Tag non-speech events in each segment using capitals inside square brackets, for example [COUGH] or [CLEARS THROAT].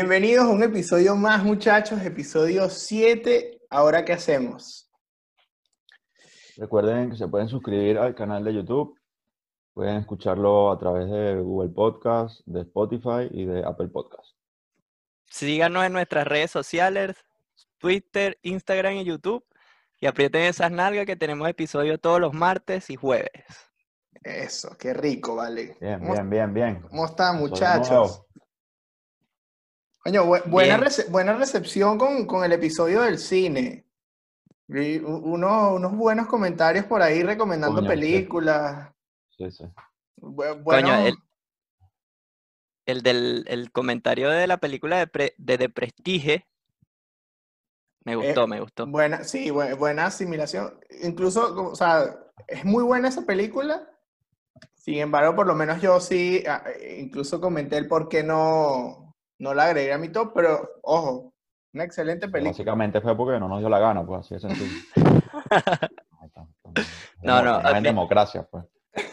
Bienvenidos a un episodio más, muchachos, episodio 7. Ahora, ¿qué hacemos? Recuerden que se pueden suscribir al canal de YouTube, pueden escucharlo a través de Google Podcast, de Spotify y de Apple Podcast. Síganos en nuestras redes sociales, Twitter, Instagram y YouTube. Y aprieten esas nalgas que tenemos episodio todos los martes y jueves. Eso, qué rico, vale. Bien, ¿Cómo, bien, bien, bien. ¿Cómo están, muchachos? Coño, bu- buena, rece- buena recepción con, con el episodio del cine. Uno- unos buenos comentarios por ahí recomendando Coño, películas. Sí, sí. Bu- Coño, el, el del el comentario de la película de, Pre- de The Prestige. Me gustó, me gustó. Buena, sí, bu- buena asimilación. Incluso, o sea, es muy buena esa película. Sin embargo, por lo menos yo sí, eh, incluso comenté el por qué no, no la agregué a mi top, pero ojo, una excelente película. Básicamente fue porque no nos dio la gana, pues así de sencillo. [LAUGHS] No, no, en democracia, pues.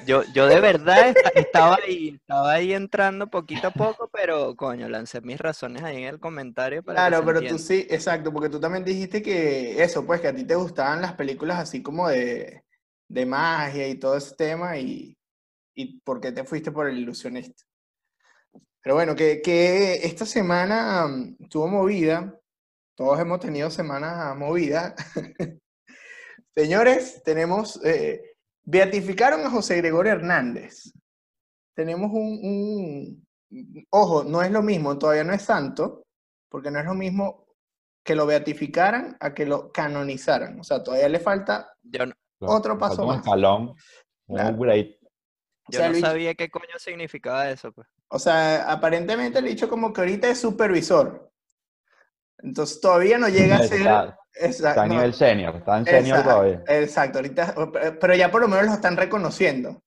Yo, yo de verdad esta- estaba ahí, estaba ahí entrando poquito a poco, pero coño, lancé mis razones ahí en el comentario para que Claro, pero tú sí, exacto, porque tú también dijiste que eso, pues que a ti te gustaban las películas así como de, de magia y todo ese tema y, y por qué te fuiste por el ilusionista. Pero bueno, que, que esta semana mm, estuvo movida, todos hemos tenido semanas movidas. [LAUGHS] Señores, tenemos, eh, beatificaron a José Gregorio Hernández. Tenemos un, un- ojo, no es lo mismo, todavía no es santo, porque no es lo mismo que lo beatificaran a que lo canonizaran. O sea, todavía le falta, Yo no, Claro, Otro paso falta un más. escalón, un Claro. upgrade. o yo sea, no sabía qué coño significaba eso, pues. O sea, aparentemente le he dicho como que ahorita es supervisor. Entonces todavía no llega a ser... Está, Exacto, está a no, nivel senior, está en senior exacto, todavía. Exacto, ahorita, pero ya por lo menos lo están reconociendo.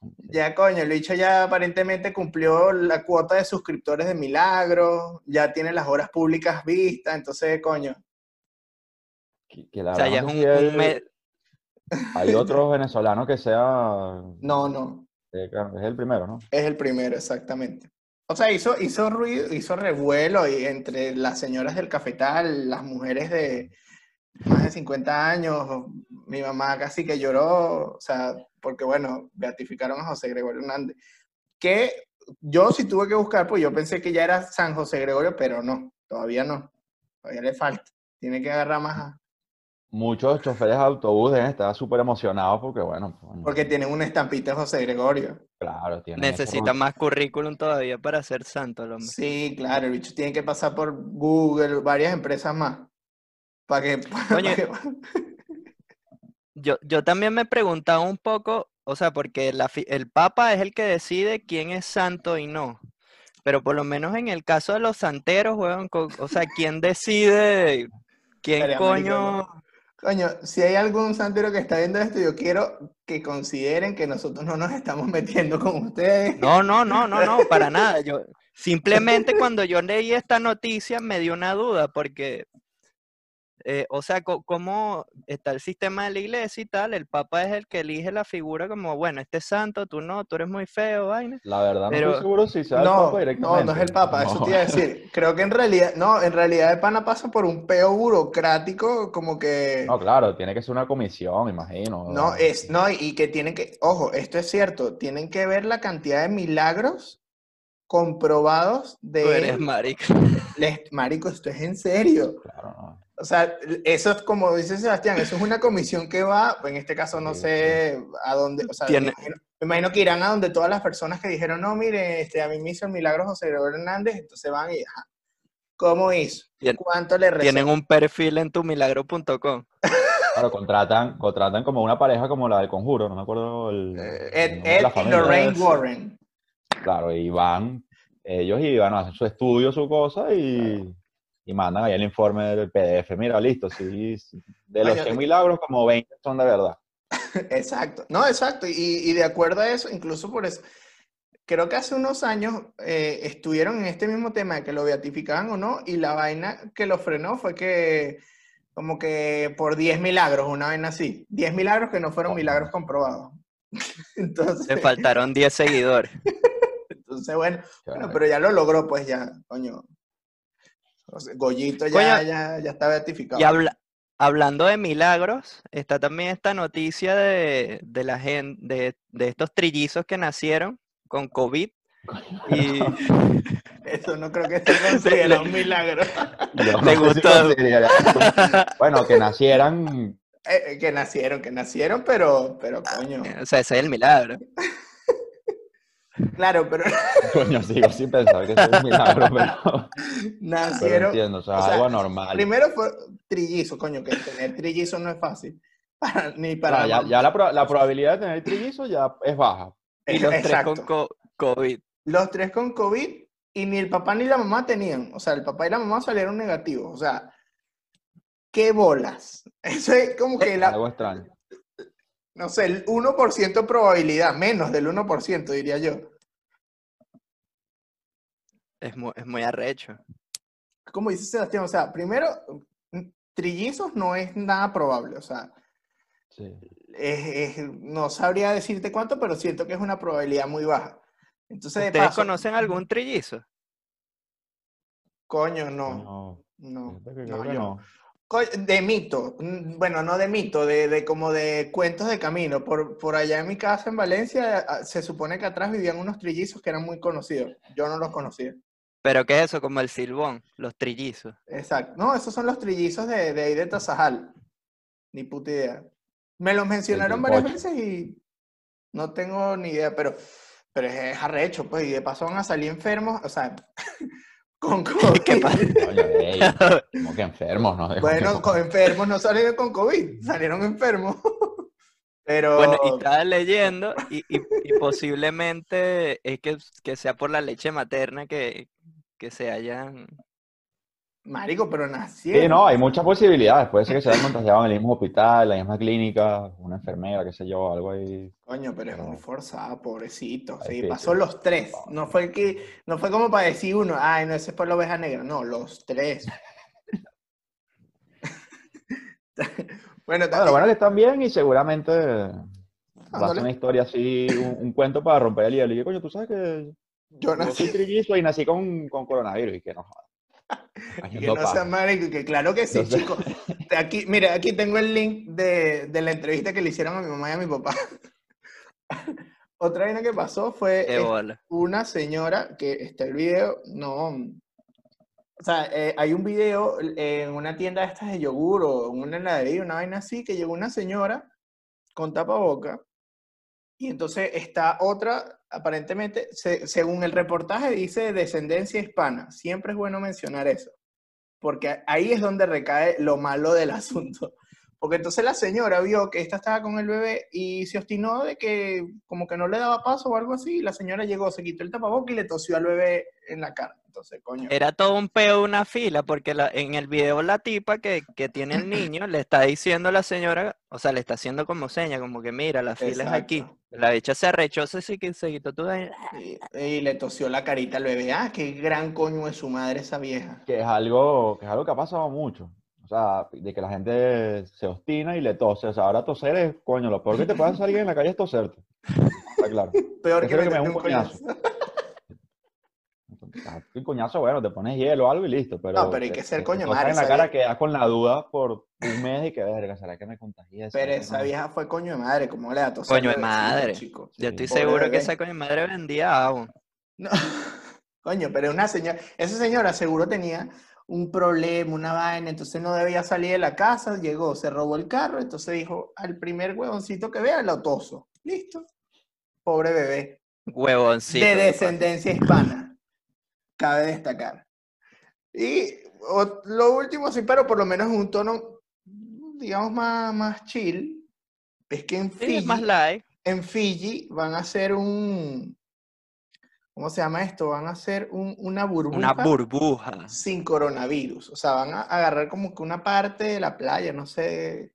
Ya, coño, el bicho ya aparentemente cumplió la cuota de suscriptores de Milagro, ya tiene las horas públicas vistas, entonces, coño, Que, que la O sea, ya es un, si un Hay otros venezolanos que sea... no, no, Es el primero, ¿no? es el primero, exactamente. O sea, hizo, hizo ruido, hizo revuelo y entre las señoras del cafetal, las mujeres de más de 50 años, mi mamá casi que lloró, o sea, porque bueno, beatificaron a José Gregorio Hernández. Que yo sí tuve que buscar, pues yo pensé que ya era San José Gregorio, pero no, todavía no, todavía le falta, tiene que agarrar más, Muchos choferes de autobús deben estar súper emocionados porque, bueno, pues, porque tienen una estampita de José Gregorio. claro, tienen necesita más currículum todavía para ser santo el hombre. Sí, claro, el bicho tiene que pasar por Google, varias empresas más, para que... para Oye, que- Yo, yo también me preguntaba un poco, o sea, porque la fi- el Papa es el que decide quién es santo y no. Pero por lo menos en el caso de los santeros, weón, o sea, ¿quién decide quién coño? Coño, si hay algún santero que está viendo esto, yo quiero que consideren que nosotros no nos estamos [LAUGHS] metiendo con ustedes. No, no, no, no, no, para nada. Yo simplemente cuando yo leí esta noticia me dio una duda porque, eh, o sea, co- cómo está el sistema de la iglesia y tal, el Papa es el que elige la figura como, bueno, este es santo, tú no, tú eres muy feo, vaina. La verdad no Pero- estoy seguro si sea el No, Papa no, directamente. no es el Papa, eso No. te iba a decir. [LAUGHS] Creo que en realidad, no, en realidad el pana pasa por un peo burocrático, como que No, claro, tiene que ser una comisión, me imagino. no es, no, y que tienen que, ojo, esto es cierto, tienen que ver la cantidad de milagros comprobados Tú de eres marica. les- marico, esto es en serio. Claro, no. O sea, eso es como dice Sebastián, eso es una comisión que va, en este caso no Sí, sé a dónde, o sea, me Tiene- imagino, me imagino que irán a donde todas las personas que dijeron, no, mire, este, a mí me hizo el milagro José Gregorio Hernández, entonces van y, ajá, ¿cómo hizo? ¿Cuánto le rezó? Tienen un perfil en tumilagro.com. Claro, contratan, contratan como una pareja como la del conjuro, no me acuerdo el, Eh, el Ed, Ed la y. Lorraine. Warren. Claro, y van, ellos y van a hacer su estudio, su cosa, y, y mandan ahí el informe del PDF. Mira, listo, sí, de los Coño, 100 milagros, como 20 son de verdad. [LAUGHS] Exacto, no, exacto, y, y de acuerdo a eso, incluso por eso, creo que hace unos años eh, estuvieron en este mismo tema de que lo beatificaban o no, y la vaina que lo frenó fue que, como que por 10 milagros, una vaina así, 10 milagros que no fueron Oh. milagros comprobados. [LAUGHS] Entonces, Le faltaron 10 seguidores. [LAUGHS] entonces bueno, bueno, pero ya lo logró, pues ya, coño, Goyito ya, Coño, ya, ya está beatificado. Y habla- hablando de milagros, está también esta noticia de, de la gente, de, de estos trillizos que nacieron con COVID. Y [LAUGHS] Eso no creo que se considere un milagro. No gustó. Bueno, que nacieran. Eh, eh, que nacieron, que nacieron, pero, pero coño. o sea, ese es el milagro. [LAUGHS] Claro, pero [LAUGHS] Coño, sigo sin pensar que es un milagro, pero, pero nacieron. entiendo, o sea, o sea, algo anormal. Primero fue trillizo, coño, que tener trillizo no es fácil. [LAUGHS] Para- ni para. Claro, ya, ya la, pro- la probabilidad de tener trillizos ya es baja. Y los tres con co- COVID. Los tres con COVID y ni el papá ni la mamá tenían. O sea, el papá y la mamá salieron negativos. O sea, qué bolas. [LAUGHS] Eso es como que la, Algo extraño. No sé, el 1% probabilidad, menos del 1%, diría yo. Es muy, es muy arrecho. Como dice Sebastián, o sea, primero, trillizos no es nada probable. O sea, Sí. es- es- no sabría decirte cuánto, pero siento que es una probabilidad muy baja. Entonces, de ¿Ustedes paso, conocen algún trillizo? coño, no, No, no, no, yo- De mito, bueno, no de mito, de, de como de cuentos de camino. Por, por allá en mi casa en Valencia se supone que atrás vivían unos trillizos que eran muy conocidos. Yo no los conocía. ¿Pero qué es eso? Como el silbón, los trillizos. Exacto. No, esos son los trillizos de, de ahí de Tazajal. Ni puta idea. Me los mencionaron varias veces y no tengo ni idea, pero, pero es, es arrecho, pues, y de paso van a salir enfermos, o sea, [LAUGHS] con [LAUGHS] COVID. ¿Qué pasa? Ey, [LAUGHS] como que enfermos, ¿no? Bueno, con enfermos no salieron con COVID, salieron enfermos. [LAUGHS] Pero Bueno, y estaba leyendo y, y- y posiblemente es que, que sea por la leche materna que, que se hayan... marico, pero nacieron. Sí, no, hay muchas posibilidades. Puede ser que se hayan contagiado en el mismo hospital, en la misma clínica, una enfermera, qué sé yo, algo ahí. Coño, pero es muy forzada, pobrecito. Sí, pasó los tres. No fue el que, no fue como para decir uno, ay, no, ese es por la oveja negra. No, los tres. [LAUGHS] bueno, Bueno, lo bueno es que están bien y seguramente va a ser una historia así, un, un cuento para romper el hielo. Y yo, coño, tú sabes que yo yo nací. soy trillizo y nací con, con coronavirus y que no jodas. Que no sea marico, que claro que sí, No sé. chico. Aquí, mira, aquí tengo el link de, de la entrevista que le hicieron a mi mamá y a mi papá. [LAUGHS] Otra vaina que pasó fue una señora que está el video, no, o sea, eh, hay un video en una tienda de estas de yogur o en una heladería, una vaina así, que llegó una señora con tapaboca y entonces está otra, aparentemente, se- según el reportaje dice de descendencia hispana, siempre es bueno mencionar eso, porque ahí es donde recae lo malo del [LAUGHS] asunto. Porque entonces la señora vio que esta estaba con el bebé y se obstinó de que como que no le daba paso o algo así. Y la señora llegó, se quitó el tapaboca y le tosió al bebé en la cara. Entonces, coño. Era todo un peo, una fila, porque la- en el video la tipa que, que tiene el [CLEARS THROAT] niño le está diciendo a la señora, o sea, le está haciendo como seña, como que mira, la fila es aquí. La bicha se arrechó, se, se, se quitó todo. ahí. Y, y le tosió la carita al bebé. Ah, qué gran coño es su madre esa vieja. Que es algo, que es algo que ha pasado mucho. O sea, de que la gente se obstina y le tose. O sea, ahora toser es, coño, lo peor que te puede hacer alguien en la calle es toserte. Está claro. [LAUGHS] Peor que me un coñazo. Un coñazo, bueno, te pones hielo o algo y listo. Pero No, pero hay que ser coño madre, en la cara quedas con la duda por un mes y que verga, ¿será que me contagié? ¿Será Pero esa vieja fue coño de madre. ¿Cómo le da tos al Coño de madre. chico? Yo estoy Pobre seguro que esa coño madre vendía aún. No, [LAUGHS] coño, pero una señora, esa señora seguro tenía un problema, una vaina, entonces no debía salir de la casa, llegó, se robó el carro, entonces dijo, al primer huevoncito que vea, lo toso. Listo. Pobre bebé. Huevoncito. de descendencia hispana, cabe destacar. Y o- lo último, sí, pero por lo menos en un tono, digamos, más, más chill, es que en Sí, Fiji, más en Fiji van a hacer un, ¿cómo se llama esto? Van a hacer un- una burbuja Una burbuja. sin coronavirus. O sea, van a agarrar como que una parte de la playa, no sé,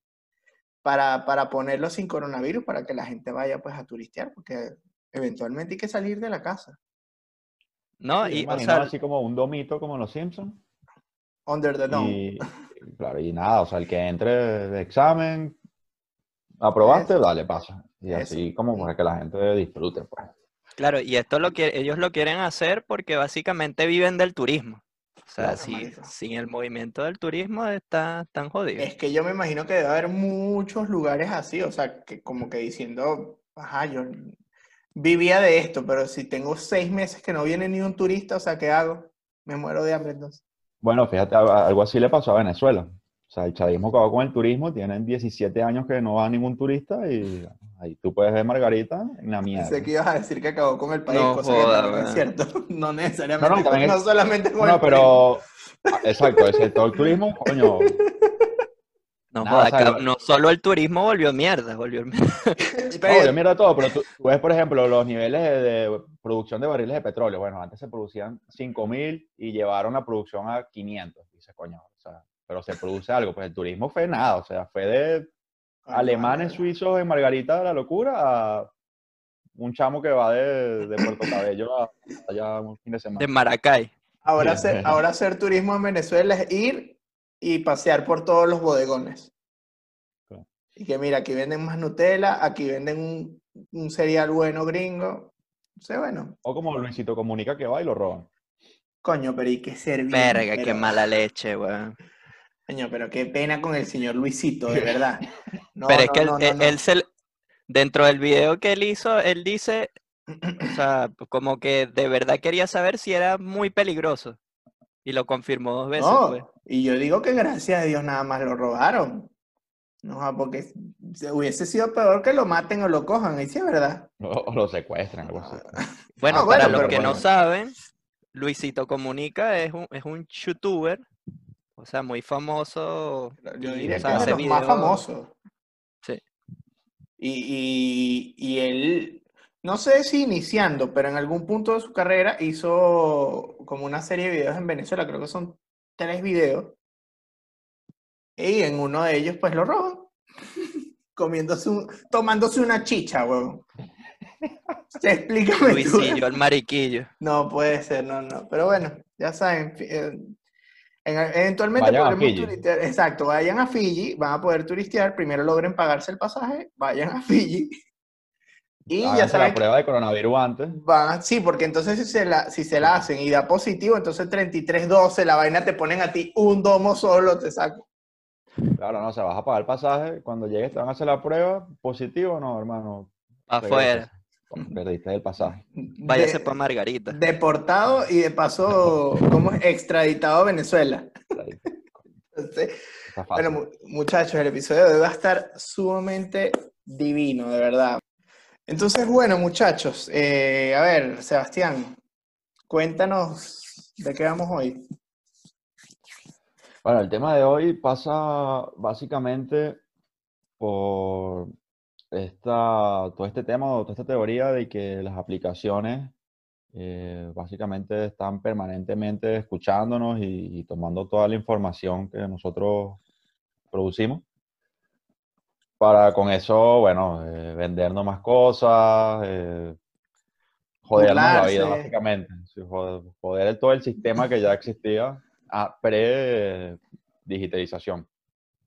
para, para ponerlo sin coronavirus, para que la gente vaya pues a turistear, porque eventualmente hay que salir de la casa. ¿No? Sí, y, o sea, así como un domito como en los Simpsons. Under the dome. Y, claro, y nada, o sea, el que entre de examen, aprobaste, Eso. dale, pasa. Y Eso. así como para que la gente disfrute, pues. claro, y esto lo que ellos lo quieren hacer porque básicamente viven del turismo. O sea, Claro, si- sin el movimiento del turismo está tan jodido. Es que yo me imagino que debe haber muchos lugares así, o sea, que como que diciendo, ajá, yo vivía de esto, pero si tengo seis meses que no viene ni un turista, o sea, ¿qué hago? Me muero de hambre entonces. Bueno, fíjate, algo así le pasó a Venezuela. O sea, el chavismo acabó con el turismo, tienen 17 años que no va ningún turista y ahí tú puedes ver Margarita en la mierda. Pensé que ibas a decir que acabó con el país, No cosa que joda, no, no es cierto. [LAUGHS] No necesariamente, No, no, también no es- solamente con No, el pero, ah, exacto, el sector turismo, coño, [LAUGHS] No, Nada, joda, o sea, acá lo- no solo el turismo volvió mierda, volvió mierda. [LAUGHS] [LAUGHS] no, mierda todo, pero tú, tú ves, por ejemplo, los niveles de, de producción de barriles de petróleo. Bueno, antes se producían 5.000 y llevaron la producción a 500. Dices, coño, o sea, pero se produce algo. Pues el turismo fue nada, o sea, fue de Ay, alemanes, suizos en Margarita de la locura a un chamo que va de, de Puerto Cabello a allá un fin de semana. De Maracay. Ahora, Sí. hacer, ahora hacer turismo en Venezuela es ir y pasear por todos los bodegones. Y que mira, aquí venden más Nutella, aquí venden un, un cereal bueno gringo. O sea, bueno, O como Luisito Comunica que va y lo roban. coño, pero hay que servir. Verga, qué mala leche, weón. Coño, pero qué pena con el señor Luisito, de verdad. [LAUGHS] No, Pero es no, que él, no, no, él- no. él se, dentro del video que él hizo, él dice, o sea, [CLEARS THROAT] como que de verdad quería saber si era muy peligroso. Y lo confirmó dos veces, No, pues. y yo digo que gracias a Dios nada más lo robaron. No, porque se- hubiese sido peor que lo maten o lo cojan, y sí es verdad. O, o lo secuestran, algo así. Bueno, Ah, para bueno, los que no saben, Luisito Comunica es un, es un youtuber, o sea, muy famoso. Yo diría o sea, que es de más famosos. Sí. Y, y, y él, no sé si iniciando, pero en algún punto de su carrera hizo como una serie de videos en Venezuela, creo que son tres videos. Y en uno de ellos, pues lo roban. [LAUGHS] Comiéndose un, tomándose una chicha, huevón. Explícame tú. Luisillo, el mariquillo. No puede ser, no, no. Pero bueno, ya saben, eh, en- eventualmente Vayan a podremos Fiji. turistear. Exacto, vayan a Fiji, van a poder turistear. Primero logren pagarse el pasaje, vayan a Fiji. Y ya Háganse saben la prueba de coronavirus antes. van a- sí, porque entonces si se la, si se la hacen y da positivo, entonces 33-12, la vaina te ponen a ti un domo solo, te saco. Claro, no, se vas a pagar el pasaje. Cuando llegues te van a hacer la prueba. ¿Positivo no, hermano? Afuera. Perdiste el pasaje. Váyase para Margarita. Deportado y de paso, ¿cómo es? Extraditado a Venezuela. Entonces. [LAUGHS] Bueno, mu- muchachos, el episodio de hoy va a estar sumamente divino, de verdad. Entonces, bueno, muchachos, eh, a ver, Sebastián, cuéntanos de qué vamos hoy. Bueno, el tema de hoy pasa básicamente por esta, todo este tema, toda esta teoría de que las aplicaciones eh, básicamente están permanentemente escuchándonos y tomando toda la información que nosotros producimos para con eso, bueno, eh, vendernos más cosas, eh, jodernos la vida básicamente, sí, joder, joder todo el sistema que ya existía a pre-digitalización.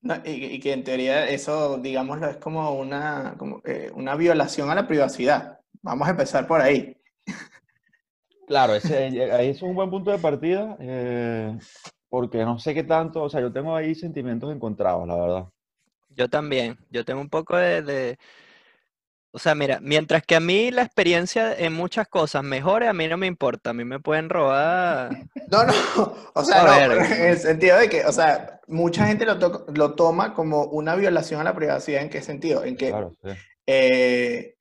No, y, y que en teoría eso, digámoslo, es como una, como, eh, una violación a la privacidad. Vamos a empezar por ahí. Claro, ese, ahí es un buen punto de partida, eh, porque no sé qué tanto, o sea, yo tengo ahí sentimientos encontrados, la verdad. Yo también. Yo tengo un poco de, de- O sea, mira, mientras que a mí la experiencia en muchas cosas mejore, a mí no me importa. A mí me pueden robar. [LAUGHS] No, no, [LAUGHS] o sea, no, [LAUGHS] en el sentido de que, o sea, mucha gente lo, to- lo toma como una violación a la privacidad. ¿En qué sentido? En que Claro, sí. eh,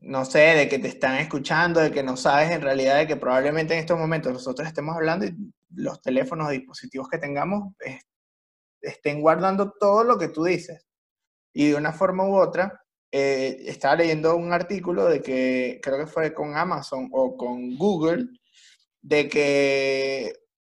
no sé, de que te están escuchando, de que no sabes en realidad de que probablemente en estos momentos nosotros estemos hablando y los teléfonos o dispositivos que tengamos eh, estén guardando todo lo que tú dices. Y de una forma u otra, eh, estaba leyendo un artículo de que creo que fue con Amazon o con Google, de que,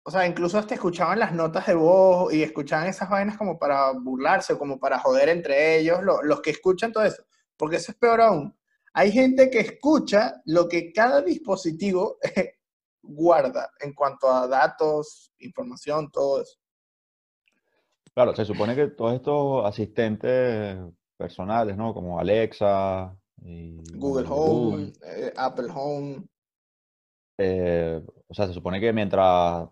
o sea, incluso hasta escuchaban las notas de voz y escuchaban esas vainas como para burlarse como para joder entre ellos, lo- los que escuchan todo eso. Porque eso es peor aún. Hay gente que escucha lo que cada dispositivo [LAUGHS] guarda en cuanto a datos, información, todo eso. Claro, se supone que todos estos asistentes personales, ¿no? Como Alexa y Google Home, eh, Apple Home. eh, o sea, se supone que mientras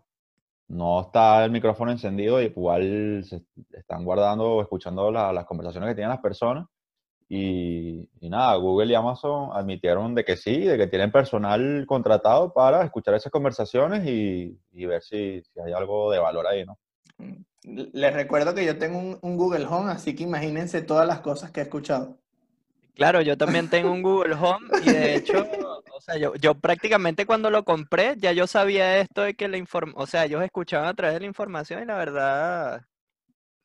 no está el micrófono encendido y igual se están guardando o escuchando la- las conversaciones que tienen las personas. Y, y nada, Google y Amazon admitieron de que sí, de que tienen personal contratado para escuchar esas conversaciones y, y ver si, si hay algo de valor ahí, ¿no? Les recuerdo que yo tengo un, un Google Home, así que imagínense todas las cosas que he escuchado. Claro, yo también tengo un [LAUGHS] Google Home y de hecho, o sea, yo, yo prácticamente cuando lo compré ya yo sabía esto de que la inform, o sea, ellos escuchaban a través de la información y la verdad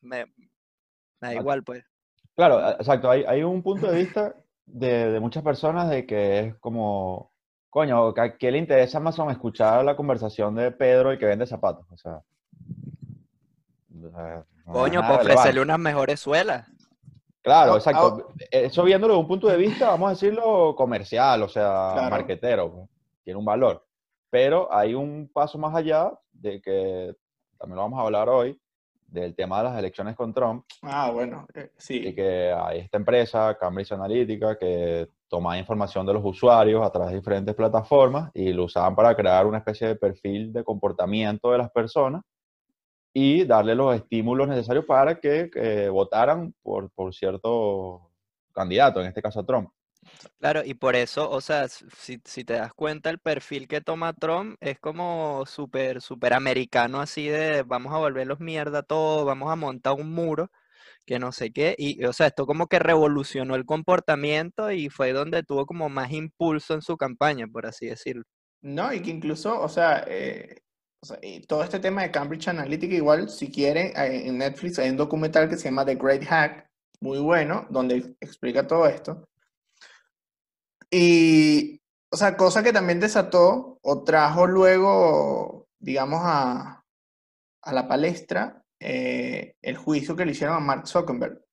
me, me da Ah, igual, pues. Claro, exacto. Hay, hay un punto de vista de, de muchas personas de que es como, coño, ¿a qué le interesa a Amazon escuchar la conversación de Pedro, el que vende zapatos? O sea, o sea, no es Coño, para ofrecerle unas mejores suelas. Claro, Ah, exacto. Eso viéndolo de un punto de vista, vamos a decirlo, comercial, o sea, Claro. marquetero, pues, tiene un valor. Pero hay un paso más allá de que, también lo vamos a hablar hoy, del tema de las elecciones con Trump, Ah, bueno, eh, y sí. que hay esta empresa, Cambridge Analytica, que toma información de los usuarios a través de diferentes plataformas y lo usaban para crear una especie de perfil de comportamiento de las personas y darle los estímulos necesarios para que eh, votaran por, por cierto candidato, en este caso a Trump. Claro, y por eso, o sea, si, si te das cuenta, el perfil que toma Trump es como súper, súper americano, así de vamos a volverlos mierda a todos, vamos a montar un muro, que no sé qué, y o sea, esto como que revolucionó el comportamiento y fue donde tuvo como más impulso en su campaña, por así decirlo. No, y que incluso, o sea, eh, sea, todo este tema de Cambridge Analytica, igual, si quieren, en Netflix hay un documental que se llama The Great Hack, muy bueno, donde explica todo esto. Y, o sea, cosa que también desató o trajo luego, digamos, a, a la palestra eh, el juicio que le hicieron a Mark Zuckerberg.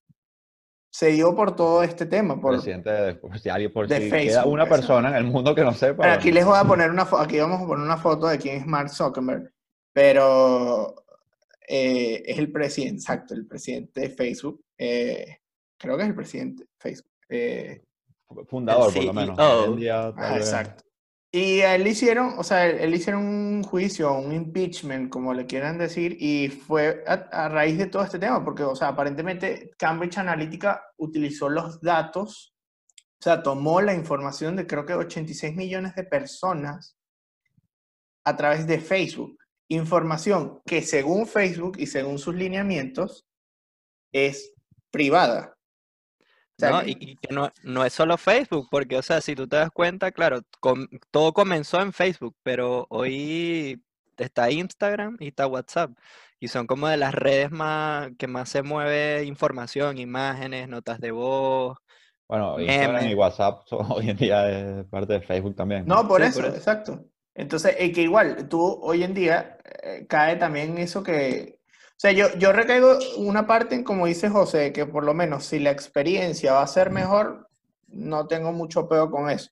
Se dio por todo este tema, por, Presidente de, si alguien, por de si queda Facebook, una persona en el mundo que no sepa. Pero aquí les voy a poner una foto, aquí vamos a poner una foto de quién es Mark Zuckerberg, pero eh, es el presidente, exacto, el presidente de Facebook. eh, creo que es el presidente de Facebook. eh, fundador, por lo menos. Día, tal ah, exacto. Y a él hicieron, o sea, él, hicieron un juicio, un impeachment, como le quieran decir, y fue a, a raíz de todo este tema, porque, o sea, aparentemente Cambridge Analytica utilizó los datos, o sea, tomó la información de creo que 86 millones de personas a través de Facebook. Información que según Facebook y según sus lineamientos es privada. O sea, ¿no? que- Y, y que no, no es solo Facebook, porque, o sea, si tú te das cuenta, claro, com- todo comenzó en Facebook, pero hoy está Instagram y está WhatsApp, y son como de las redes más que más se mueve información, imágenes, notas de voz. Bueno, Instagram y. WhatsApp [LAUGHS] son- hoy en día es parte de Facebook también. No, por Sí, eso, por eso. exacto. Entonces, es que igual, tú hoy en día eh, cae también eso que, sea, yo, yo recaigo una parte en, como dice José, que por lo menos si la experiencia va a ser mejor, no tengo mucho peor con eso.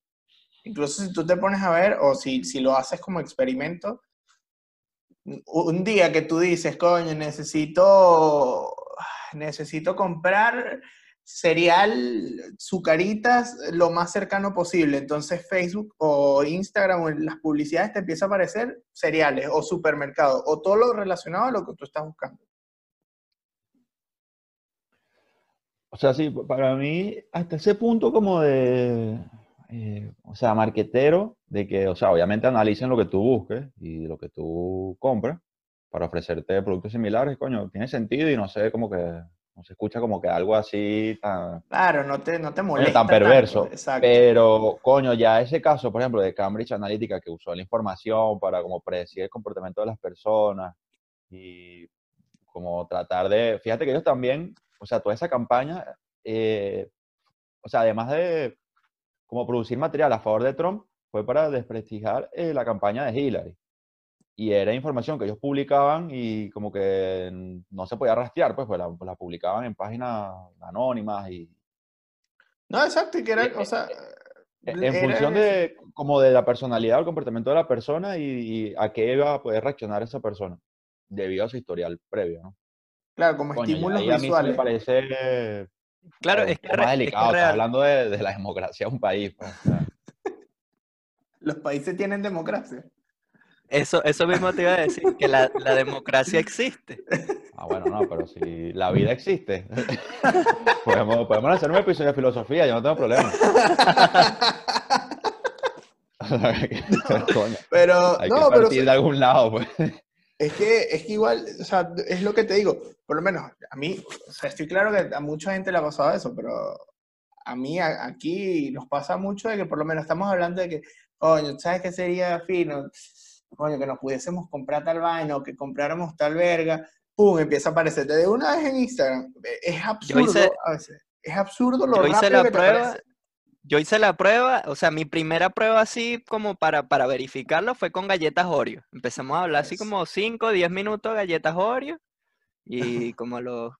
Incluso si tú te pones a ver, o si, si lo haces como experimento, un- un día que tú dices, coño, necesito, necesito comprar cereal, sucaritas, lo más cercano posible. Entonces Facebook o Instagram o las publicidades te empieza a aparecer cereales o supermercados o todo lo relacionado a lo que tú estás buscando. O sea, sí, para mí, hasta ese punto como de, eh, o sea, marquetero, de que, o sea, obviamente analicen lo que tú busques y lo que tú compras para ofrecerte productos similares, coño, tiene sentido y no sé, como que, no se escucha como que algo así tan, Claro, no te, no te molesta tan tanto, perverso. exacto. Pero, coño, ya ese caso, por ejemplo, de Cambridge Analytica, que usó la información para como predecir el comportamiento de las personas y como tratar de, fíjate que ellos también, o sea, toda esa campaña, eh, o sea, además de como producir material a favor de Trump, fue para desprestigiar eh, la campaña de Hillary. Y era información que ellos publicaban y como que no se podía rastrear, pues, pues la, pues la publicaban en páginas anónimas y No, exacto, y que era, o sea, en era función eso. de como de la personalidad o el comportamiento de la persona y, y a qué iba a poder reaccionar esa persona debido a su historial previo, ¿no? Claro, como Coño, ya estímulos ahí a mí me visuales. parece Claro, eh, es que, más es que delicado, estás real- hablando de, de la democracia de un país. pues, o sea, [LAUGHS] Los países tienen democracia. Eso, eso mismo te iba a decir, que la, la democracia existe. Ah, bueno, no, pero si la vida existe, [LAUGHS] podemos, podemos hacer un episodio de filosofía, yo no tengo problema. [LAUGHS] Coño, Pero, hay no, que pero partir de algún lado, pues. es que, es que igual, o sea, es lo que te digo, por lo menos a mí, o sea, estoy claro que a mucha gente le ha pasado eso, pero a mí a- aquí nos pasa mucho de que por lo menos estamos hablando de que, coño, ¿sabes qué sería fino? Coño, que nos pudiésemos comprar tal vaina o que compráramos tal verga, pum, empieza a aparecer de una vez en Instagram. Es absurdo hice- a veces. Es absurdo lo Yo hice rápido la que te prueba, aparece. yo hice la prueba, o sea, mi primera prueba así como para, para verificarlo fue con galletas Oreo. Empezamos a hablar así como 5, 10 minutos galletas Oreo y [LAUGHS] como los,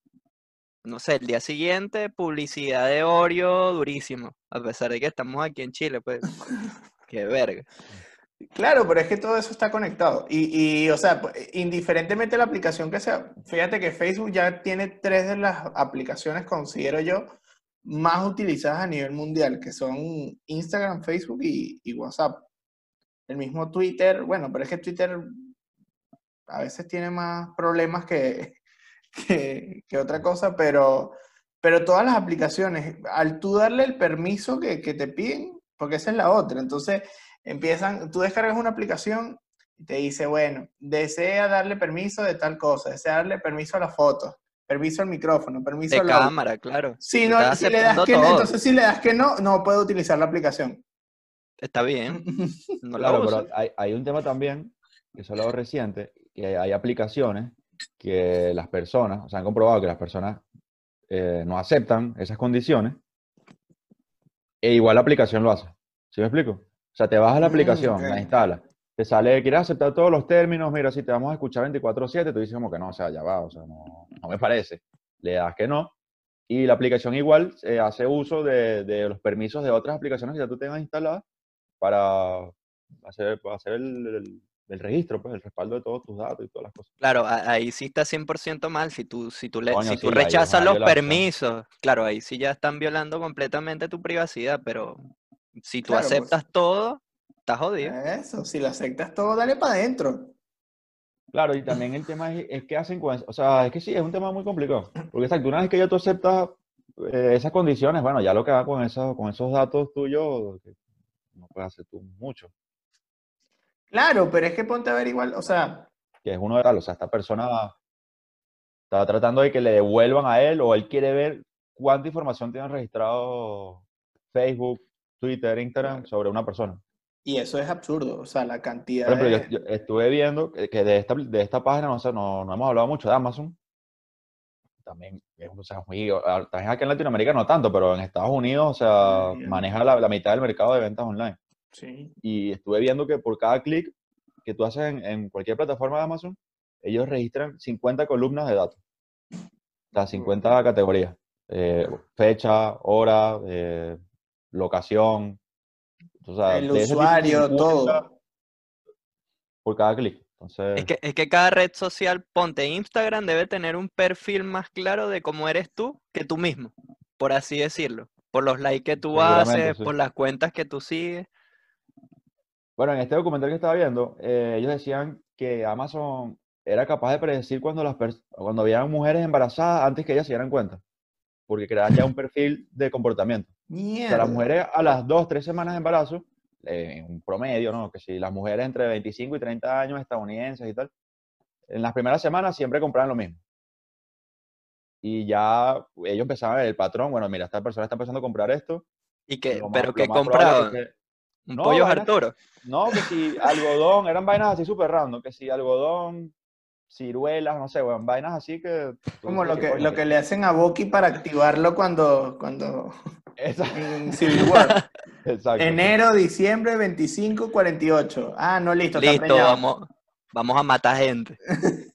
no sé, el día siguiente publicidad de Oreo durísimo, a pesar de que estamos aquí en Chile, pues, [LAUGHS] qué verga. Claro, pero es que todo eso está conectado. Y, y, o sea, pues, indiferentemente de la aplicación que sea, fíjate que Facebook ya tiene tres de las aplicaciones, considero yo, más utilizadas a nivel mundial, que son Instagram, Facebook y, WhatsApp. El mismo Twitter, bueno, pero es que Twitter a veces tiene más problemas que, [LAUGHS] que, que otra cosa, pero, pero todas las aplicaciones, al tú darle el permiso que, que te piden, porque esa es la otra, entonces empiezan, tú descargas una aplicación y te dice, bueno, desea darle permiso de tal cosa, desea darle permiso a las fotos, permiso al micrófono, permiso De al audio. cámara, claro. Si, no, si le das que no, entonces si le das que no, no puede utilizar la aplicación. Está bien, [LAUGHS] no la Claro, pero hay, hay un tema también, que es algo reciente, que hay, hay aplicaciones que las personas, o sea, han comprobado que las personas eh, no aceptan esas condiciones, e igual la aplicación lo hace. ¿Sí me explico? O sea, te bajas la Mm, aplicación, ok. la instalas, te sale, ¿quieres aceptar todos los términos? Mira, si te vamos a escuchar 24/7, tú dices como que no, o sea, ya va, o sea, no, no me parece. Le das que no. Y la aplicación igual eh, hace uso de, de los permisos de otras aplicaciones que ya tú tengas instaladas para hacer, para hacer el, el- el registro, pues el respaldo de todos tus datos y todas las cosas. Claro, ahí sí está 100% mal. Si tú, si tú, le, Coño, si sí, tú es rechazas los violación. permisos, claro, ahí sí ya están violando completamente tu privacidad, pero si tú Claro, pues. aceptas todo, estás jodido. Eso, si lo aceptas todo, dale para adentro. Claro, y también el tema es, es qué hacen con eso. O sea, es que sí, es un tema muy complicado. Porque exacto, una vez que ya tú aceptas eh, esas condiciones, bueno, ya lo que hagas con, esos con esos datos tuyos, que no puedes hacer tú mucho. Claro, pero es que ponte a ver igual, o sea, Que es uno de tal, o sea, esta persona está tratando de que le devuelvan a él o él quiere ver cuánta información tienen registrado Facebook, Twitter, Instagram sobre una persona. y eso es absurdo, o sea, la cantidad Por ejemplo, de... yo, yo estuve viendo que, de, esta, de esta página, no, sé, no, no hemos hablado mucho de Amazon. También, es, o sea, muy, ah, también aquí en Latinoamérica no tanto, pero en Estados Unidos, o sea, maneja la, la mitad del mercado de ventas online. Sí. Y estuve viendo que por cada clic que tú haces en, en cualquier plataforma de Amazon, ellos registran 50 columnas de datos. O sea, 50 categorías. Eh, fecha, hora, eh, locación. O sea, El usuario, 50 todo. Por cada clic. Entonces, Es que, es que cada red social, ponte Instagram, debe tener un perfil más claro de cómo eres tú que tú mismo, por así decirlo. Por los likes que tú haces, sí. por las cuentas que tú sigues. Bueno, en este documental que estaba viendo, eh, ellos decían que Amazon era capaz de predecir cuando, las cuando habían mujeres embarazadas antes que ellas se dieran cuenta, porque creaban ya un perfil de comportamiento. O sea, las mujeres a las dos, tres semanas de embarazo, eh, en un promedio, ¿no? Que si las mujeres entre 25 y 30 años estadounidenses y tal, en las primeras semanas siempre compraban lo mismo. Y ya ellos empezaban a ver el patrón, bueno, mira, esta persona está empezando a comprar esto. Y lo más- pero es compraban que- un No, pollo Arturo. No, que si algodón, eran vainas así súper random, que si algodón, ciruelas, no sé, bueno, vainas así que... Como lo que, lo que le hacen a Boki para activarlo cuando, cuando Esa- en Civil War. Exacto. Enero, diciembre, 25, 48. Ah, no, listo, está Listo, preñado. vamos, vamos a matar gente. [LAUGHS]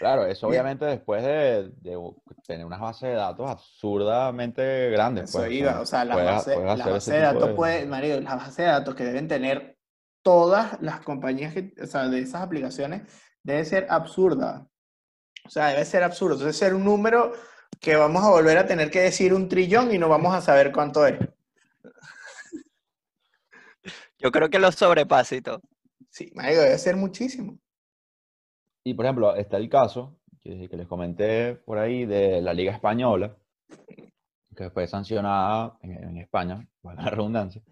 Claro, eso obviamente después de, de tener unas bases de datos absurdamente grandes. Eso pues, o iba, sea, o sea, las bases, bases ese de datos, puede, marido, las bases de datos que deben tener todas las compañías que, o sea, de esas aplicaciones, debe ser absurda. O sea, debe ser absurdo. Debe ser un número que vamos a volver a tener que decir un trillón y no vamos a saber cuánto es. Yo creo que lo sobrepasa y todo. Sí, marico, debe ser muchísimo. Y por ejemplo, está el caso que, que les comenté por ahí de la Liga Española, que fue sancionada en, en España, valga la redundancia,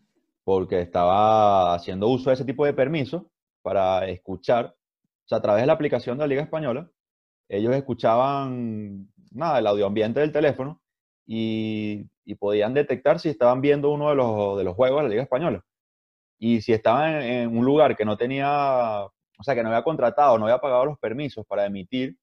porque estaba haciendo uso de ese tipo de permisos para escuchar, o sea, a través de la aplicación de la Liga Española, ellos escuchaban, nada, el audio ambiente del teléfono y, y podían detectar si estaban viendo uno de los, de los juegos de la Liga Española. Y si estaban en, en un lugar que no tenía, o sea, que no había contratado, no había pagado los permisos para emitir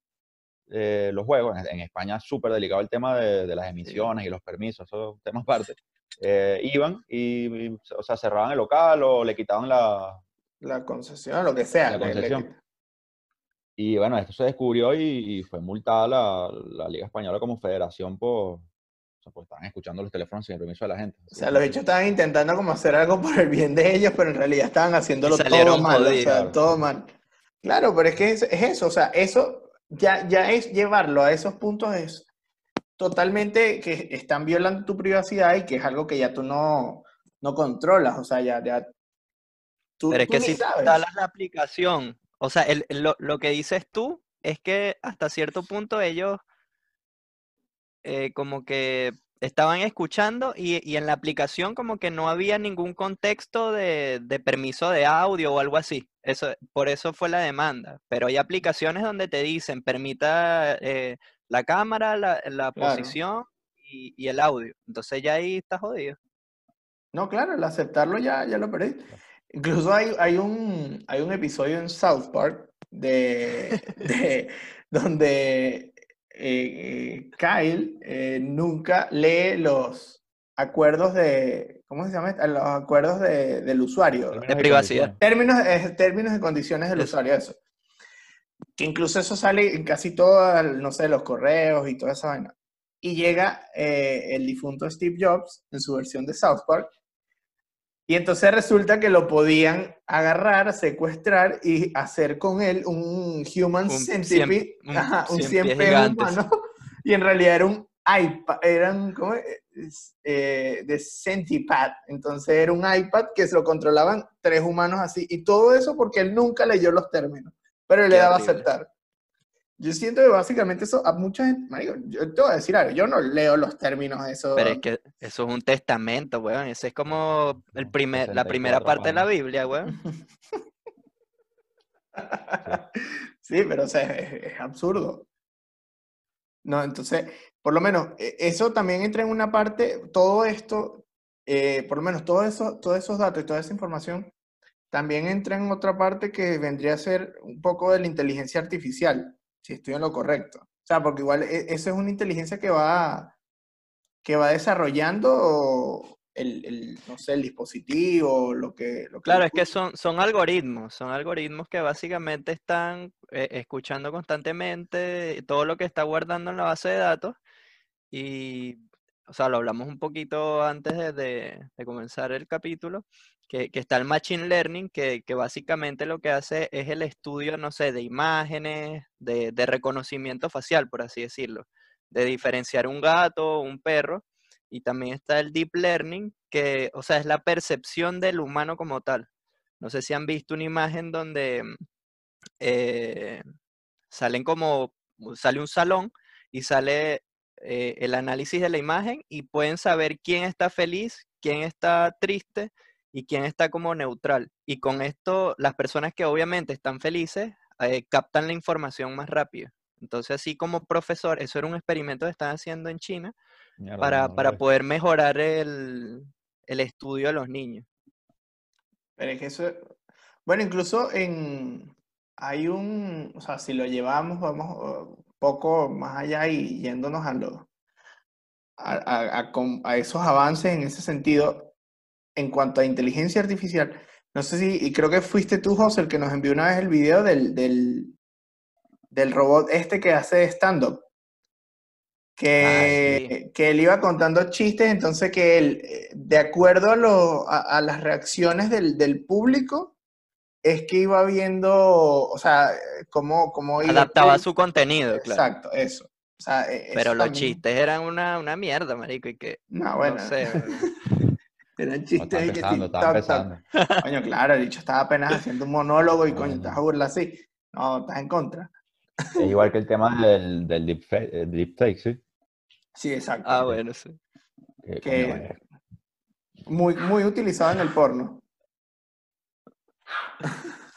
eh, los juegos, en, en España es súper delicado el tema de, de las emisiones y los permisos, eso es un tema aparte, eh, iban y, y, o sea, cerraban el local o le quitaban la, La concesión, lo que sea. la concesión. Y bueno, esto se descubrió y, y fue multada la, la Liga Española como federación por, o sea, porque estaban escuchando los teléfonos sin el permiso de la gente. O sea, los bichos estaban intentando como hacer algo por el bien de ellos, pero en realidad estaban haciéndolo todo mal, o sea, Claro. todo mal. Claro, pero es que es, es eso, o sea, eso ya, ya es llevarlo a esos puntos es totalmente que están violando tu privacidad y que es algo que ya tú no, no controlas, o sea, ya, ya tú, Pero es tú que ni si tú sabes. instalas la aplicación, o sea, el- lo, lo que dices tú es que hasta cierto punto ellos eh, como que estaban escuchando y, y en la aplicación como que no había ningún contexto de, de permiso de audio o algo así. Eso, por eso fue la demanda. Pero hay aplicaciones donde te dicen permita eh, la cámara, la, la Claro. posición y, y el audio. Entonces ya ahí está jodido. No, claro, el aceptarlo ya, ya lo perdí. Incluso hay, hay un, hay un episodio en South Park de, de- [LAUGHS] donde eh, Kyle eh, nunca lee los acuerdos de, ¿cómo se llama? esto? Los acuerdos de- del usuario. Términos y privacidad. Términos, eh, términos y condiciones del Eso. usuario, eso. Que incluso eso sale en casi todos, no sé, los correos y toda esa vaina. Y llega eh, el difunto Steve Jobs en su versión de South Park. Y entonces resulta que lo podían agarrar, secuestrar y hacer con él un human Un cien- centipede, un ajá, un cien cien pies humano. Y en realidad era un iPad, eran ¿cómo? Eh, de Centipad. Entonces era un iPad que se lo controlaban tres humanos así. Y todo eso porque él nunca leyó los términos, pero él le daba a horrible. aceptar. Yo siento que básicamente eso a mucha gente, marico, yo te voy a decir algo, yo no leo los términos de eso. Pero es que eso es un testamento, weón. Ese es como el No, primer, la primera 64 parte de la. Biblia, weón. [LAUGHS] Sí, pero o sea, es, es absurdo. No, entonces, por lo menos, e- eso también entra en una parte, todo esto, eh, por lo menos todo eso, todos esos datos y toda esa información, también entra en otra parte que vendría a ser un poco de la inteligencia artificial, si estoy en lo correcto. O sea, porque igual e- eso es una inteligencia que va, que va desarrollando el, el, no sé, el dispositivo, lo que... Lo que Claro, es que son, son algoritmos, son algoritmos que básicamente están eh, escuchando constantemente todo lo que está guardando en la base de datos y, o sea, lo hablamos un poquito antes de, de- de comenzar el capítulo, que, está el Machine Learning, que, básicamente lo que hace es el estudio, no sé, de imágenes, de, reconocimiento facial, por así decirlo, de diferenciar un gato o un perro. Y también está el Deep Learning, que, o sea, es la percepción del humano como tal. No sé si han visto una imagen donde eh, salen como, sale un salón y sale eh, el análisis de la imagen y pueden saber quién está feliz, quién está triste y quién está como neutral. Y con esto, las personas que obviamente están felices eh, captan la información más rápido. Entonces, así como profesor, eso era un experimento que están haciendo en China Mierda, para, para poder mejorar el, el estudio de los niños. Pero es que eso, bueno, incluso en, hay un, o sea, si lo llevamos, vamos uh, un poco más allá y yéndonos a, lo, a, a- a a esos avances en ese sentido, en cuanto a inteligencia artificial, no sé si, y creo que fuiste tú, José, el que nos envió una vez el video del, del, del robot este que hace stand-up. Que, que él iba contando chistes, entonces que él, de acuerdo a, lo- a, a las reacciones del, del público, es que iba viendo, o sea, cómo, cómo Adaptaba su contenido, claro. Exacto, eso. O sea, e- Pero los también- chistes eran una, una mierda, marico, y que, No, no bueno. sé, weón. [LAUGHS] Eran chistes de que. Coño, claro, el dicho estaba apenas haciendo un monólogo y coño, vas a burlar así. No, estás en contra. Es igual que el tema del, del deepfake, el deepfake, ¿sí? Sí, exacto. Ah, bueno, sí. Que, eh, Muy, muy utilizado en el porno.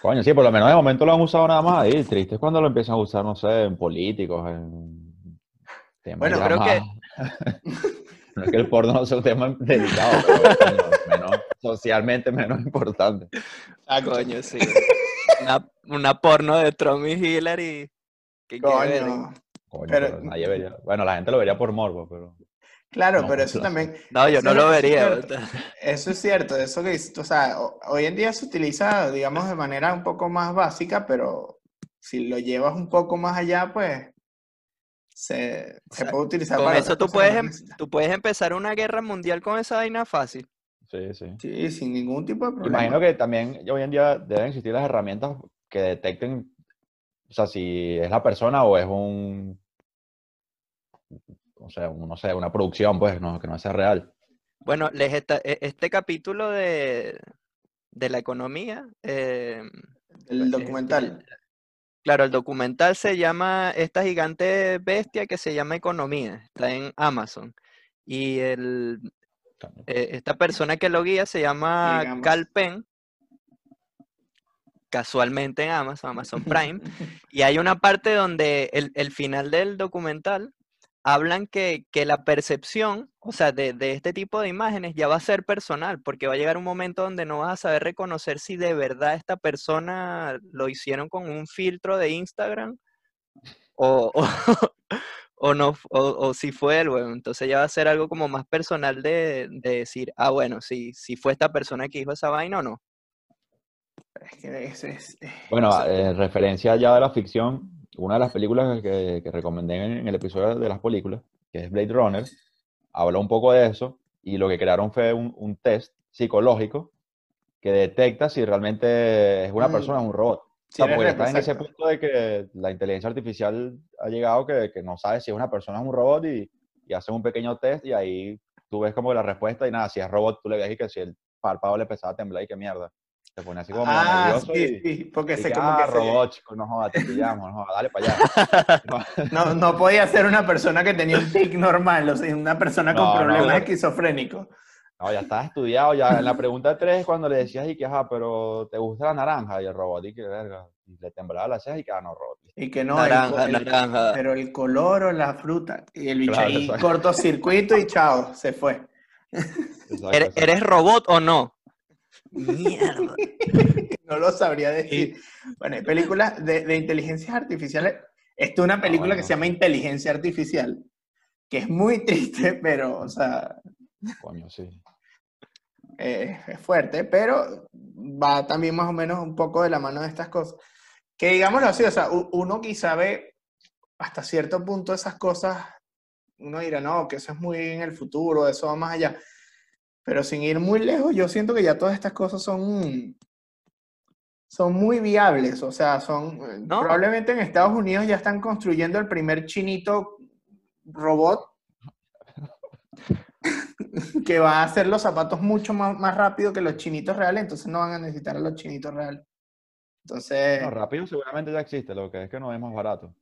Coño, sí, por lo menos de momento lo han usado nada más ahí. Triste es cuando lo empiezan a usar, no sé, en políticos, en temas Bueno, creo que- [LAUGHS] No es que el porno [LAUGHS] no sea un tema delicado, pero menos, socialmente menos importante. Ah, coño, sí. Una, una porno de Trump y Hillary. verga. Coño. Coño, Pero- pero nadie vería. Bueno, la gente lo vería por morbo, pero. Claro, No, pero eso claro. también, No, yo no es- lo eso es vería. cierto. ¿verdad? eso es cierto, eso que o sea, ho- hoy en día se utiliza, digamos, de manera un poco más básica, pero si lo llevas un poco más allá, pues se, se sea, puede utilizar Con para eso tú puedes, em- tú puedes empezar una guerra mundial con esa vaina fácil. Sí, sí. Sí, sin ningún tipo de problema. Imagino que también hoy en día deben existir las herramientas que detecten, o sea, si es la persona o es un, o sea, un- no sé, una producción, pues, no, que no sea real. Bueno, les está- e- este capítulo de, de la economía, eh, El este, documental. Claro, el documental se llama Esta gigante bestia que se llama Economía, está en Amazon. Y el, eh, esta persona que lo guía se llama Digamos. Cal Penn, casualmente en Amazon, Amazon Prime. [LAUGHS] Y hay una parte donde el, el final del documental hablan que, que la percepción, o sea, de, de este tipo de imágenes ya va a ser personal, porque va a llegar un momento donde no vas a saber reconocer si de verdad esta persona lo hicieron con un filtro de Instagram o, o, [LAUGHS] o no, o, o si fue él, bueno, entonces ya va a ser algo como más personal de, de decir, ah, bueno, si, si fue esta persona que dijo esa vaina o no. Es que es, es- es- Bueno, en referencia ya de la ficción, una de las películas que, que recomendé en, el episodio de las películas, que es Blade Runner, habla un poco de eso y lo que crearon fue un, un test psicológico que detecta si realmente es una Mm. persona o un robot. O sí, sea, porque está en ese punto de que la inteligencia artificial ha llegado que, que no sabe si es una persona o un robot y, y hacen un pequeño test y ahí tú ves como la respuesta y nada, si es robot tú le ves y que si el párpado le empezaba a temblar y qué mierda. Se pone así como Ah, nervioso sí, y, sí, porque y sé que, como ah, que se- robot, chico, no jodas, te pillamos, no jodas, dale para allá. No, [LAUGHS] no, no podía ser una persona que tenía un [LAUGHS] tic normal, o sea, una persona con No, no. problemas esquizofrénicos. no, ya estás estudiado, ya en la pregunta 3 cuando le decías y que, ajá, pero ¿te gusta la naranja? Y el robot, y que verga, y le temblaba las cejas y que, ah, no, robot. Y que no, naranja, el- naranja. pero el color o la fruta. Y el bicho Claro, ahí cortocircuito y chao, se fue. [LAUGHS] Exacto, ¿Eres, exacto. eres robot o no? Mierda. [LAUGHS] No lo sabría decir. Bueno, hay películas de, de inteligencias artificiales. Esta es una película que bueno. se llama Inteligencia Artificial, que es muy triste, [LAUGHS] pero, o sea, Coño, sí. eh, es fuerte, pero va también más o menos un poco de la mano de estas cosas. Que digámoslo así, o sea, uno quizá ve hasta cierto punto esas cosas, uno dirá, no, que eso es muy en el futuro, eso va más allá. Pero sin ir muy lejos, yo siento que ya todas estas cosas son, son muy viables, o sea, son, No. probablemente en Estados Unidos ya están construyendo el primer chinito robot [LAUGHS] que va a hacer los zapatos mucho más, más rápido que los chinitos reales, entonces no van a necesitar a los chinitos reales. Entonces, No, rápido seguramente ya existe, lo que es que no es más barato.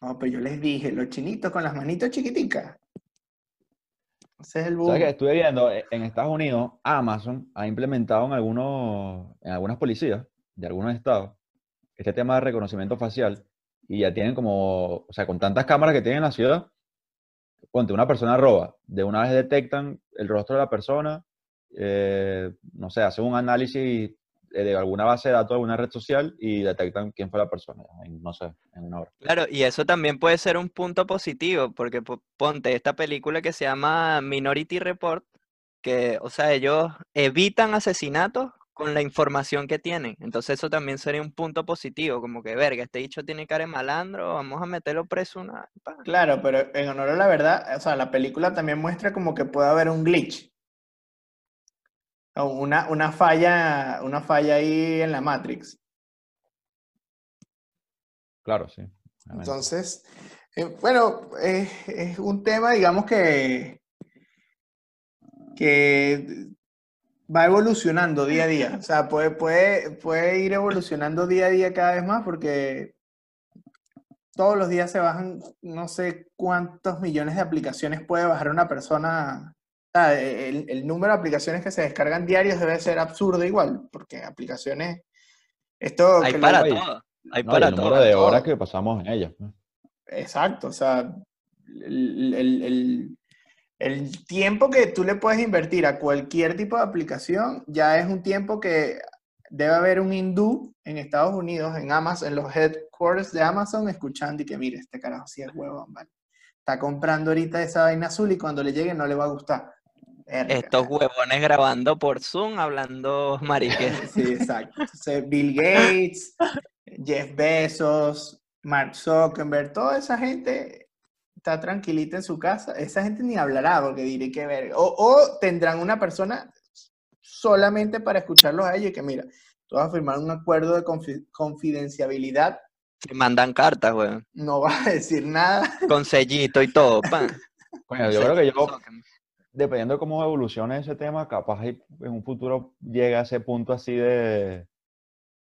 no, pues yo les dije, los chinitos con las manitos chiquiticas. Ese es el boom. ¿Sabes que estuve viendo? E- En Estados Unidos, Amazon ha implementado en algunos, en algunas policías de algunos estados este tema de reconocimiento facial y ya tienen como, o sea, con tantas cámaras que tienen en la ciudad, ponte una persona roba, de una vez detectan el rostro de la persona, eh, no sé, hacen un análisis eh, de alguna base de datos, de alguna red social y detectan quién fue la persona, en, no sé, en una hora. Claro, y eso también puede ser un punto positivo, porque po- ponte esta película que se llama Minority Report, que, o sea, ellos evitan asesinatos con la información que tienen. Entonces eso también sería un punto positivo, como que, verga, este dicho tiene cara de malandro, vamos a meterlo preso una... pa". Claro, pero en honor a la verdad, o sea, la película también muestra como que puede haber un glitch. O una, una falla, una falla ahí en la Matrix. Claro, sí. Entonces, eh, bueno, eh, es un tema, digamos que, que va evolucionando día a día. O sea, puede, puede, puede ir evolucionando día a día cada vez más porque todos los días se bajan, no sé cuántos millones de aplicaciones puede bajar una persona. Sea, el, el número de aplicaciones que se descargan diarios debe ser absurdo igual, porque aplicaciones... Esto Hay que lo- para Oye, todo. Hay No, para el todo. número de horas que pasamos en ellas. Exacto, o sea, el, el- el- el tiempo que tú le puedes invertir a cualquier tipo de aplicación ya es un tiempo que debe haber un hindú en Estados Unidos, en Amazon, en los headquarters de Amazon, escuchando y que mire, este carajo sí es huevón, ¿vale? Está comprando ahorita esa vaina azul y cuando le llegue no le va a gustar. Estos huevones grabando por Zoom, hablando [LAUGHS] mariques. [LAUGHS] Sí, exacto. Entonces, Bill Gates, Jeff Bezos, Mark Zuckerberg, toda esa gente está tranquilita en su casa. Esa gente ni hablará porque diré que ver. O, o tendrán una persona solamente para escucharlos a ellos y que mira, tú vas a firmar un acuerdo de confi- confidenciabilidad, Se mandan cartas, weón. no vas a decir nada. Con sellito y todo, pan. Coño, yo creo que yo, dependiendo de cómo evolucione ese tema, capaz en un futuro llega a ese punto así de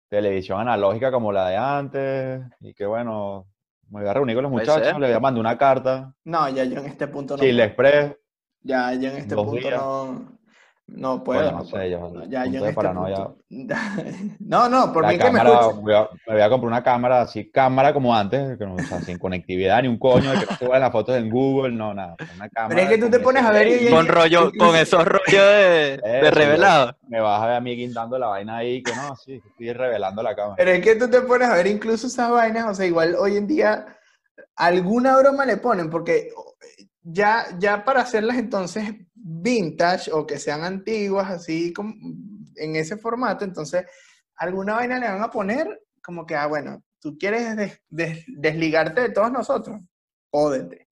televisión analógica como la de antes, y que bueno, me voy a reunir con los muchachos, le voy a mandar una carta, No, ya yo en este punto no. Chile. Express, Ya, ya en este punto días. no, no puedo. Bueno, no no sé, yo- No, ya, yo de este paranoia. [LAUGHS] No, no, por la mí que me cámara, voy a- me voy a comprar una cámara así, cámara como antes, que no, o sea, sin conectividad ni un coño, de que no se las fotos en Google, no, nada, una cámara es que tú con te pones a ver y- Con rollo, con esos rollos de, de Eso, revelado. me vas a ver a mí guindando la vaina ahí, que no, sí, estoy revelando la cámara. Pero es que tú te pones a ver incluso esas vainas, o sea, igual hoy en día alguna broma le ponen, porque ya, ya para hacerlas entonces vintage o que sean antiguas, así como en ese formato, entonces alguna vaina le van a poner como que, ah, bueno, tú quieres des- des- desligarte de todos nosotros, jódete.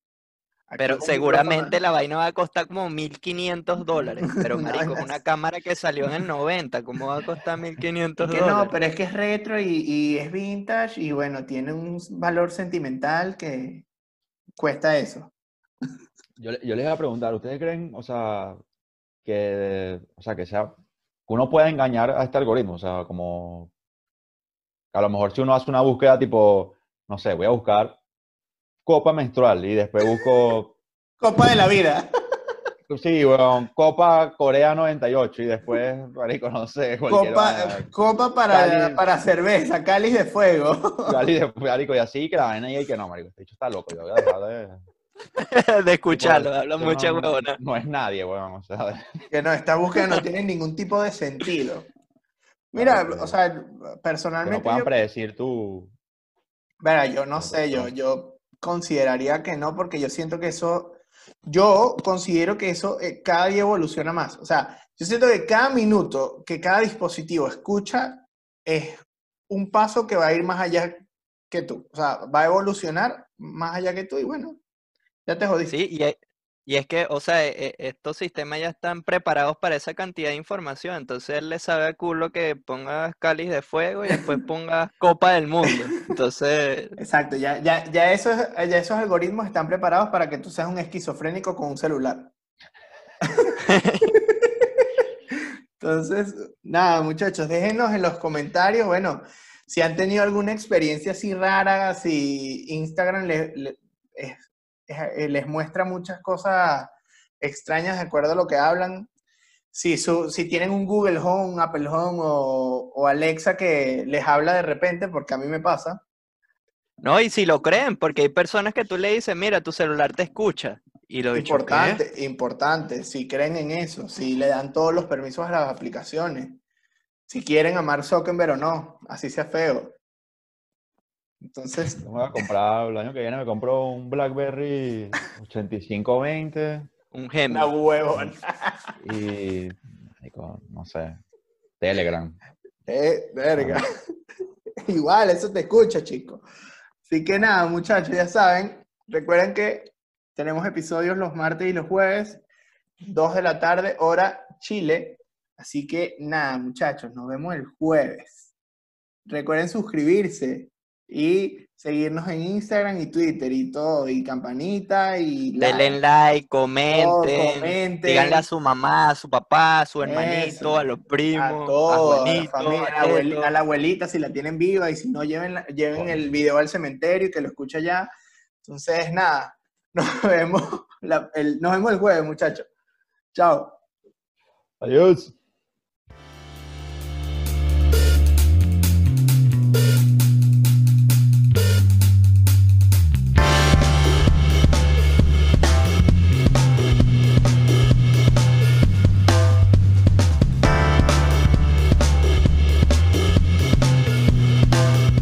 Aquí Pero seguramente la vaina va a costar como 1500 dólares. Pero, [LAUGHS] marico, una cámara que salió en el 90, ¿cómo va a costar 1500 Y que dólares? no, pero es que es retro y, y es vintage y bueno, tiene un valor sentimental que cuesta eso. Yo, le- yo les iba a preguntar, ¿ustedes creen, o sea, que, o sea, que sea, que uno pueda engañar a este algoritmo? O sea, como, a lo mejor si uno hace una búsqueda tipo, no sé, voy a buscar copa menstrual y después busco, [LAUGHS] Copa de la vida. [LAUGHS] sí, bueno, copa Corea 98 y después, [LAUGHS] marico, no sé, Copa, copa para, Cáliz. para cerveza, cáliz de fuego. Cali de- marico, y así que la vaina y que no, marico, este bicho está loco, yo voy a dejar de... [LAUGHS] de escucharlo, habla esto mucha no- huevona. No es nadie, weón, o sea, que no, esta búsqueda no tiene ningún tipo de sentido. [LAUGHS] Mira, o sea, que no personalmente puedan yo, predecir tu... Verá, yo no sé, yo, yo consideraría que no, porque yo siento que eso, yo considero que eso eh, cada día evoluciona más. O sea, yo siento que cada minuto que cada dispositivo escucha es un paso que va a ir más allá que tú. O sea, va a evolucionar más allá que tú y bueno, ya te jodiste. Sí, y es, y es que, o sea, e- e- estos sistemas ya están preparados para esa cantidad de información. Entonces él le sabe a culo que pongas cáliz de fuego y después [LAUGHS] pongas copa del mundo. Entonces, Exacto, ya, ya, ya, esos, ya esos algoritmos están preparados para que tú seas un esquizofrénico con un celular. [LAUGHS] Entonces, nada, muchachos, déjenos en los comentarios, bueno, si han tenido alguna experiencia así rara, si Instagram le- le- es- es- eh, les muestra muchas cosas extrañas de acuerdo a lo que hablan. Si, su- si tienen un Google Home, un Apple Home o, o Alexa que les habla de repente, porque a mí me pasa. no, y si lo creen, porque hay personas que tú le dices, mira, tu celular te escucha. Y lo dicho, ¿qué? Importante, importante, si creen en eso, si le dan todos los permisos a las aplicaciones, si quieren a Mark Zuckerberg o no, así sea feo. Entonces, Yo me voy a comprar, el año que viene me compro un BlackBerry 8520 Un Gemini. una huevona. y, no sé, Telegram. Eh, verga. Igual, eso te escucha, chicos. Así que nada, muchachos, ya saben, recuerden que tenemos episodios los martes y los jueves, 2 de la tarde, hora Chile. Así que nada, muchachos, nos vemos el jueves. Recuerden suscribirse, y seguirnos en Instagram y Twitter y todo, y campanita y Denle like, comenten, comenten. díganle a su mamá, a su papá, a su hermanito, Eso. a los primos, a todo, a la, Juanito, familia, a la a abueli- Teto. a la abuelita si la tienen viva y si no lleven, la- lleven el video al cementerio y que lo escuche allá. Entonces, nada, [LAUGHS] nos vemos, la- el, nos vemos el jueves, muchachos. Chao. Adiós.